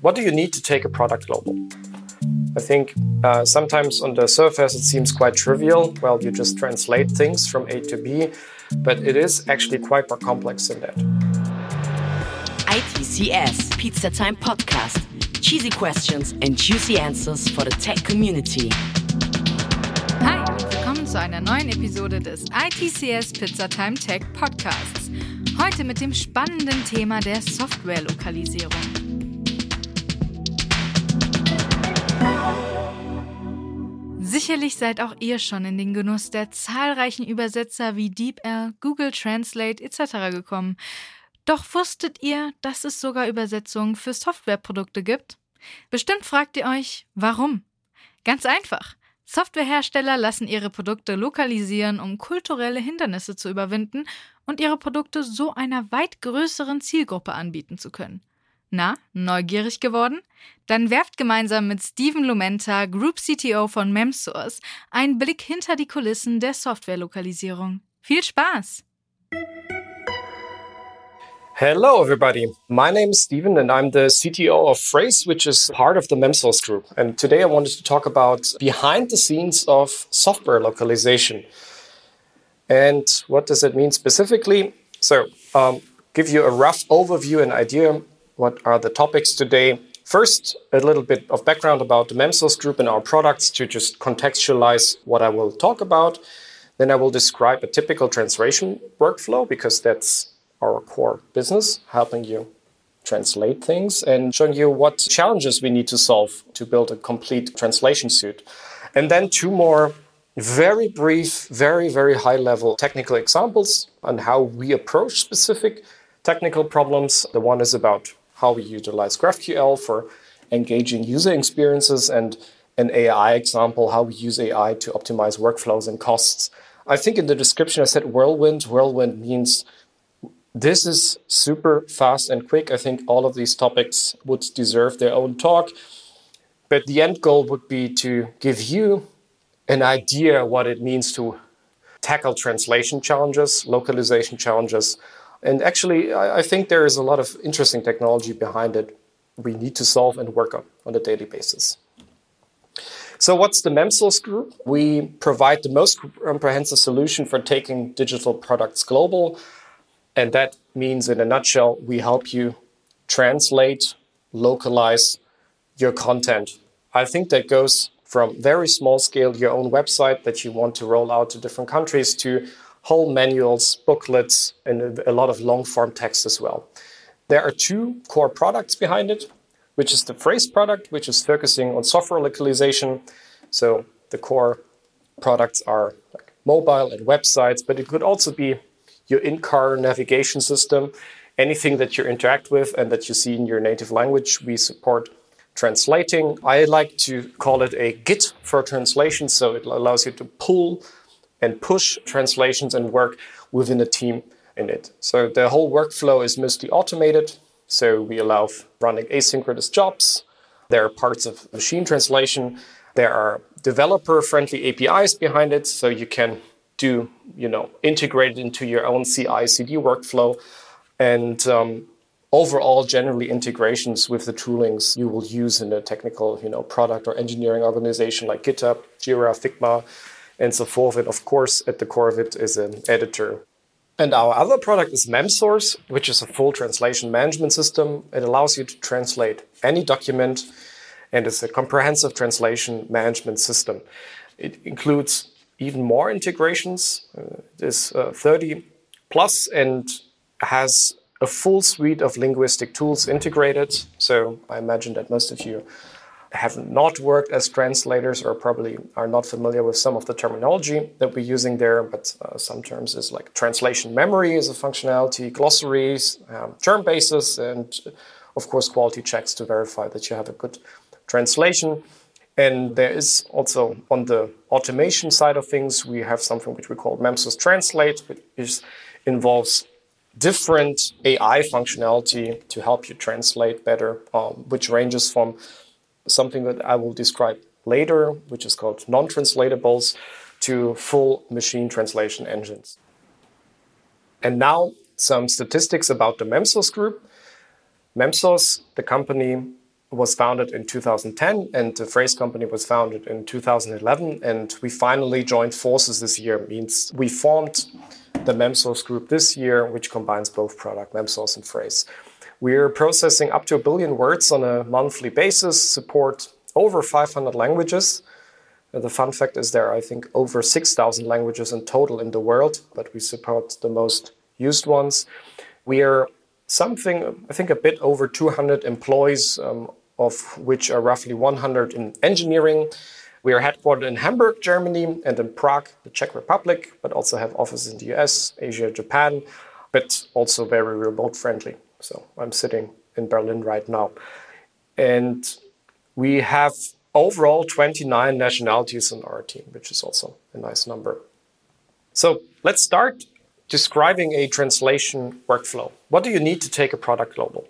What do you need to take a product global? I think uh, sometimes on the surface it seems quite trivial. Well, you just translate things from A to B, but it is actually quite more complex than that. ITCS Pizza Time Podcast. Cheesy questions and juicy answers for the tech community. Hi und willkommen zu einer neuen Episode des ITCS Pizza Time Tech Podcasts. Heute mit dem spannenden Thema der Softwarelokalisierung. Sicherlich seid auch ihr schon in den Genuss der zahlreichen Übersetzer wie DeepL, Google Translate etc. gekommen. Doch wusstet ihr, dass es sogar Übersetzungen für Softwareprodukte gibt? Bestimmt fragt ihr euch, warum? Ganz einfach. Softwarehersteller lassen ihre Produkte lokalisieren, um kulturelle Hindernisse zu überwinden und ihre Produkte so einer weit größeren Zielgruppe anbieten zu können. Na, neugierig geworden? Dann werft gemeinsam mit Steven Lumenta, Group CTO von Memsource, einen Blick hinter die Kulissen der Softwarelokalisierung. Viel Spaß! Hello, everybody. My name is Steven, and I'm the CTO of Phrase, which is part of the Memsource group. And today I wanted to talk about behind the scenes of software localization. And what does it mean specifically? So, um, give you a rough overview and idea what are the topics today. First, a little bit of background about the Memsource group and our products to just contextualize what I will talk about. Then I will describe a typical translation workflow because that's our core business, helping you translate things and showing you what challenges we need to solve to build a complete translation suite. And then two more very brief, very, very high level technical examples on how we approach specific technical problems. The one is about how we utilize GraphQL for engaging user experiences and an AI example, how we use AI to optimize workflows and costs. I think in the description I said whirlwind. Whirlwind means this is super fast and quick. I think all of these topics would deserve their own talk. But the end goal would be to give you an idea what it means to tackle translation challenges, localization challenges. And actually, I, I think there is a lot of interesting technology behind it we need to solve and work on on a daily basis. So, what's the Memsource Group? We provide the most comprehensive solution for taking digital products global and that means, in a nutshell, we help you translate, localize your content. I think that goes from very small scale, your own website that you want to roll out to different countries, to whole manuals, booklets, and a lot of long form text as well. There are two core products behind it, which is the Phrase product, which is focusing on software localization. So the core products are like mobile and websites, but it could also be your in-car navigation system, anything that you interact with and that you see in your native language, we support translating. I like to call it a Git for translation, so it allows you to pull and push translations and work within a team in it. So the whole workflow is mostly automated. So we allow running asynchronous jobs. There are parts of machine translation. There are developer friendly APIs behind it. So you can do you know integrate it into your own CI/CD workflow, and um, overall generally integrations with the toolings you will use in a technical you know product or engineering organization like GitHub, Jira, Figma, and so forth. And of course, at the core of it is an editor. And our other product is Memsource, which is a full translation management system. It allows you to translate any document and it's a comprehensive translation management system. It includes even more integrations. Uh, it is uh, 30 plus and has a full suite of linguistic tools integrated. So I imagine that most of you have not worked as translators or probably are not familiar with some of the terminology that we're using there, but uh, some terms is like translation memory is a functionality, glossaries, um, term bases, and of course quality checks to verify that you have a good translation. And there is also on the automation side of things, we have something which we call Memsource Translate, which involves different AI functionality to help you translate better, um, which ranges from something that I will describe later, which is called non translatables, to full machine translation engines. And now some statistics about the Memsource Group. Memsource, the company, was founded in 2010, and the Phrase company was founded in 2011. And we finally joined forces this year. It means we formed the MemSource Group this year, which combines both product, MemSource and Phrase. We're processing up to a billion words on a monthly basis, support over 500 languages. The fun fact is there are, I think, over 6,000 languages in total in the world, but we support the most used ones. We are something, I think, a bit over 200 employees, um, of which are roughly 100 in engineering. We are headquartered in Hamburg, Germany, and in Prague, the Czech Republic, but also have offices in the US, Asia, Japan, but also very remote friendly. So I'm sitting in Berlin right now. And we have overall 29 nationalities on our team, which is also a nice number. So let's start describing a translation workflow. What do you need to take a product global?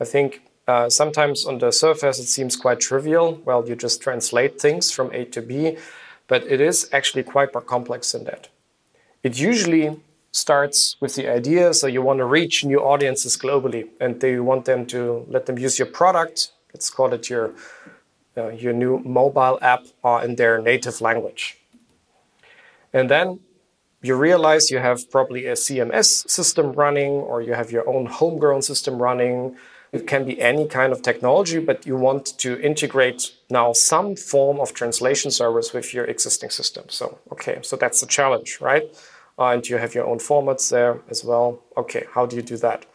I think uh, sometimes on the surface it seems quite trivial. Well, you just translate things from A to B, but it is actually quite more complex than that. It usually starts with the idea so you want to reach new audiences globally and you want them to let them use your product. Let's call it your uh, your new mobile app are in their native language. And then you realize you have probably a CMS system running or you have your own homegrown system running. It can be any kind of technology, but you want to integrate now some form of translation service with your existing system. So, okay, so that's the challenge, right? Uh, and you have your own formats there as well. Okay, how do you do that?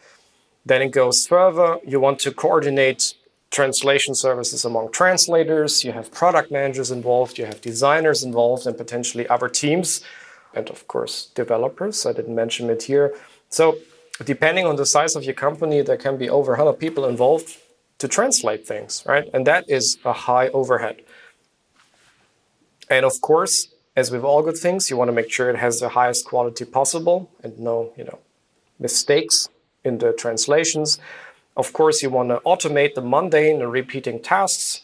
Then it goes further. You want to coordinate translation services among translators, you have product managers involved, you have designers involved, and potentially other teams, and of course, developers. I didn't mention it here. So, depending on the size of your company, there can be over 100 people involved to translate things, right? And that is a high overhead. And of course, as with all good things, you want to make sure it has the highest quality possible and no, you know, mistakes in the translations. Of course, you want to automate the mundane and repeating tasks.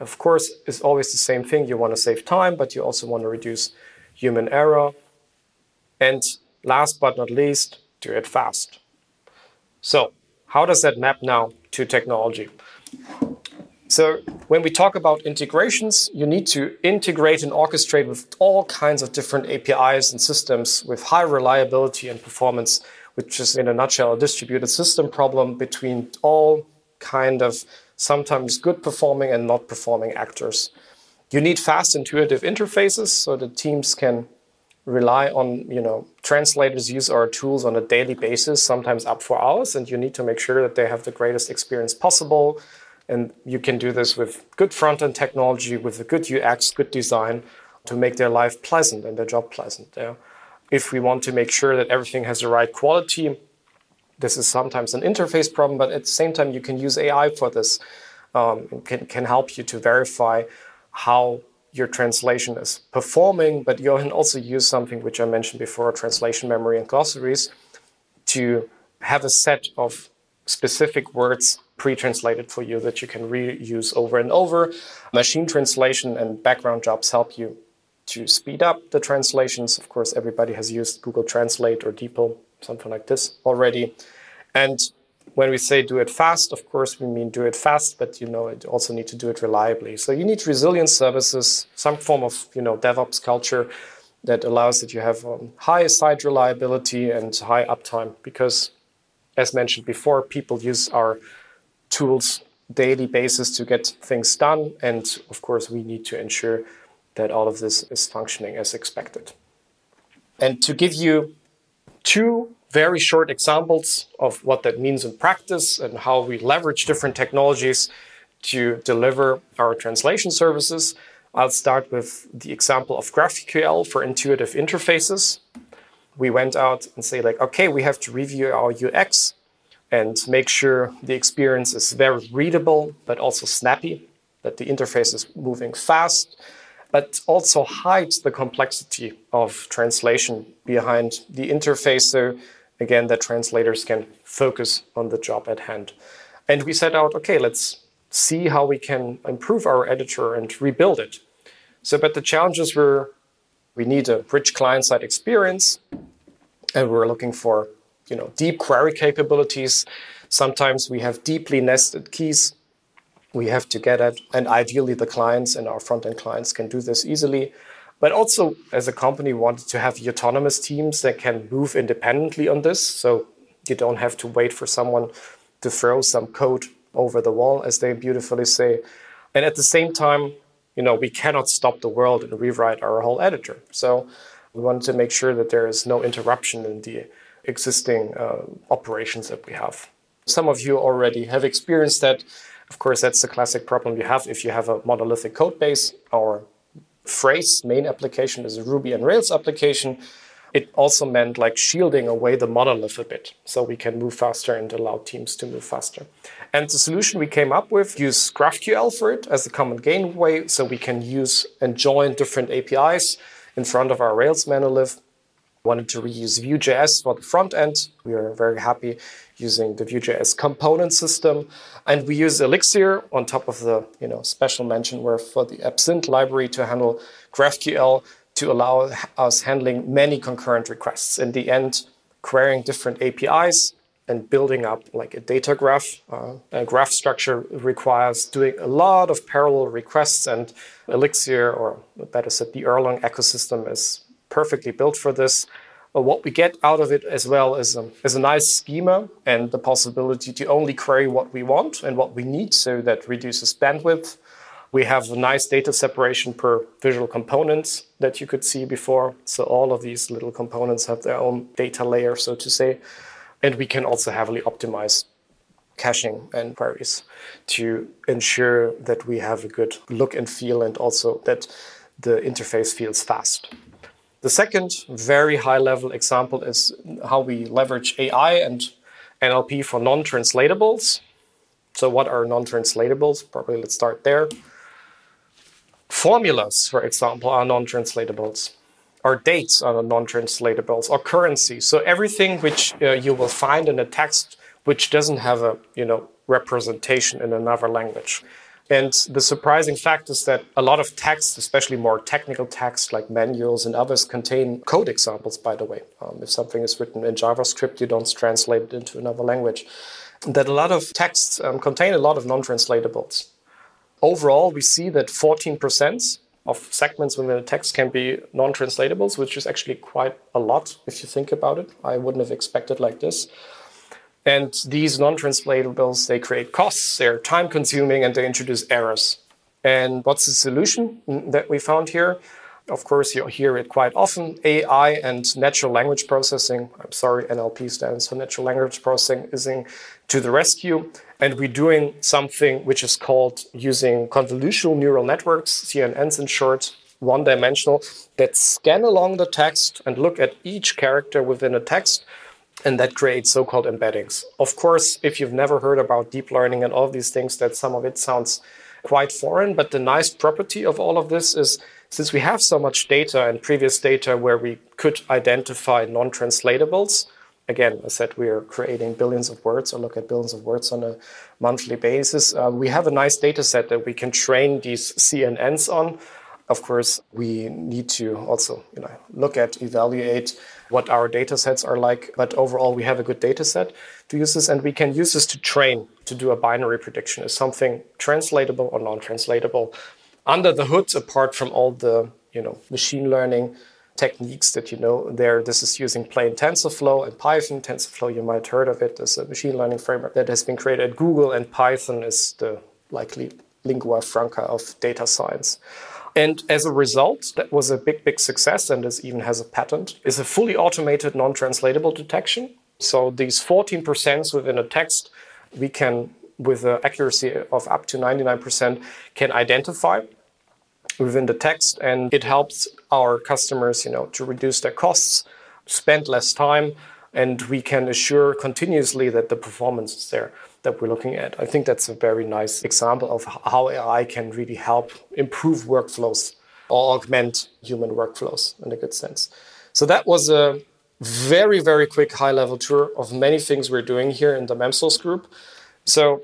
Of course, it's always the same thing. You want to save time, but you also want to reduce human error. And last but not least, do it fast. So, how does that map now to technology? So, when we talk about integrations, you need to integrate and orchestrate with all kinds of different APIs and systems with high reliability and performance which is in a nutshell a distributed system problem between all kind of sometimes good performing and not performing actors. You need fast intuitive interfaces so that teams can rely on, you know, translators use our tools on a daily basis, sometimes up for hours, and you need to make sure that they have the greatest experience possible. And you can do this with good front end technology, with a good UX, good design to make their life pleasant and their job pleasant. Yeah if we want to make sure that everything has the right quality, this is sometimes an interface problem, but at the same time, you can use AI for this. Um, can, can help you to verify how your translation is performing, but you can also use something which I mentioned before, translation memory and glossaries, to have a set of specific words pre-translated for you that you can reuse over and over. Machine translation and background jobs help you to speed up the translations. Of course, everybody has used Google Translate or DeepL, something like this already. And when we say do it fast, of course, we mean do it fast, but you know, you also need to do it reliably. So you need resilient services, some form of you know DevOps culture that allows that you have um, high site reliability and high uptime. Because, as mentioned before, people use our tools daily basis to get things done, and of course, we need to ensure that all of this is functioning as expected. And to give you two very short examples of what that means in practice and how we leverage different technologies to deliver our translation services, I'll start with the example of GraphQL for intuitive interfaces. We went out and say like, okay, we have to review our UX and make sure the experience is very readable, but also snappy, that the interface is moving fast, but also hides the complexity of translation behind the interface so again that translators can focus on the job at hand and we set out okay let's see how we can improve our editor and rebuild it so but the challenges were we need a rich client-side experience and we're looking for you know, deep query capabilities. Sometimes we have deeply nested keys we have to get at, and ideally the clients and our front-end clients can do this easily. But also, as a company, wanted to have autonomous teams that can move independently on this. So you don't have to wait for someone to throw some code over the wall, as they beautifully say. And at the same time, you know, we cannot stop the world and rewrite our whole editor. So we wanted to make sure that there is no interruption in the existing uh, operations that we have. Some of you already have experienced that. Of course, that's the classic problem you have if you have a monolithic code base. Our phrase main application is a Ruby on Rails application. It also meant like shielding away the monolith a bit so we can move faster and allow teams to move faster. And the solution we came up with use GraphQL for it as a common gateway so we can use and join different APIs in front of our Rails monolith. Wanted to reuse Vue.js for the front end. We are very happy using the Vue.js component system. And we use Elixir on top of the you know, special mention where for the Absinthe library to handle GraphQL to allow us handling many concurrent requests. In the end, querying different APIs and building up like a data graph. Uh, a graph structure requires doing a lot of parallel requests, and Elixir, or better said, the Erlang ecosystem is perfectly built for this. But what we get out of it as well is a, is a nice schema and the possibility to only query what we want and what we need, so that reduces bandwidth. We have a nice data separation per visual components that you could see before. So all of these little components have their own data layer, so to say. And we can also heavily optimize caching and queries to ensure that we have a good look and feel and also that the interface feels fast. The second very high level example is how we leverage AI and NLP for non translatables. So, what are non translatables? Probably let's start there. Formulas, for example, are non translatables. Our dates are non translatables, or currency. So, everything which uh, you will find in a text which doesn't have a you know, representation in another language. And the surprising fact is that a lot of text, especially more technical text like manuals and others, contain code examples, by the way. Um, if something is written in JavaScript, you don't translate it into another language. That a lot of texts um, contain a lot of non translatables. Overall, we see that 14% of segments within a text can be non translatables, which is actually quite a lot if you think about it. I wouldn't have expected like this. And these non-translatables, they create costs, they're time consuming, and they introduce errors. And what's the solution mm, that we found here? Of course, you hear it quite often. AI and natural language processing, I'm sorry, NLP stands for natural language processing, to the rescue. And we're doing something which is called using convolutional neural networks, CNNs in short, one dimensional, that scan along the text and look at each character within a text and that creates so-called embeddings. Of course, if you've never heard about deep learning and all these things, that some of it sounds quite foreign, but the nice property of all of this is since we have so much data and previous data where we could identify non-translatables, again, I said we are creating billions of words or look at billions of words on a monthly basis. Uh, we have a nice data set that we can train these CNNs on. Of course, we need to also you know, look at, evaluate what our data sets are like. But overall, we have a good data set to use this, and we can use this to train to do a binary prediction. Is something translatable or non-translatable under the hood, apart from all the you know machine learning techniques that you know there. This is using plain TensorFlow and Python. TensorFlow, you might have heard of it, as a machine learning framework that has been created at Google, and Python is the likely lingua franca of data science. And as a result, that was a big, big success, and this even has a patent, is a fully automated non translatable detection. So these 14% within a text, we can, with an accuracy of up to 99%, can identify within the text, and it helps our customers, you know, to reduce their costs, spend less time, and we can assure continuously that the performance is there that we're looking at. I think that's a very nice example of how AI can really help improve workflows or augment human workflows in a good sense. So that was a very, very quick high level tour of many things we're doing here in the MemSource group. So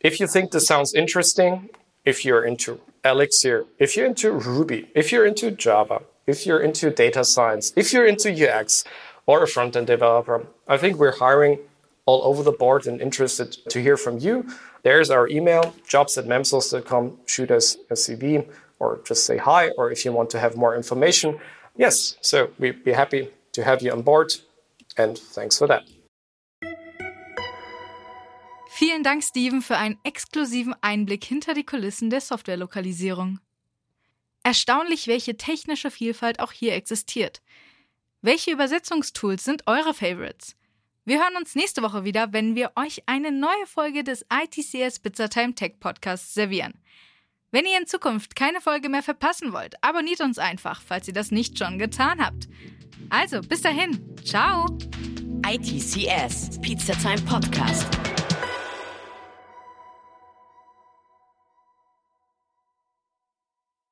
if you think this sounds interesting, if you're into Elixir, if you're into Ruby, if you're into Java, if you're into data science, if you're into UX, or a front end developer. I think we're hiring all over the board and interested to hear from you. There's our email, jobs at memsels.com. Shoot us a CV or just say hi, or if you want to have more information. Yes, so we'd be happy to have you on board. And thanks for that. Vielen Dank, Steven, für einen exklusiven Einblick hinter die Kulissen der Softwarelokalisierung. Erstaunlich, welche technische Vielfalt auch hier existiert. Welche Übersetzungstools sind eure Favorites? Wir hören uns nächste Woche wieder, wenn wir euch eine neue Folge des ITCS Pizzatime Tech Podcasts servieren. Wenn ihr in Zukunft keine Folge mehr verpassen wollt, abonniert uns einfach, falls ihr das nicht schon getan habt. Also, bis dahin. Ciao. ITCS Pizza Time Podcast.